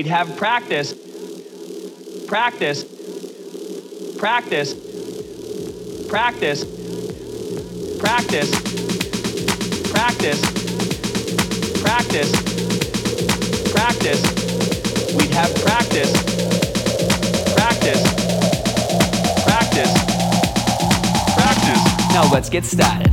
We'd have practice, practice, practice, practice, practice, practice, practice, practice. We'd have practice, practice, practice, practice. Now let's get started.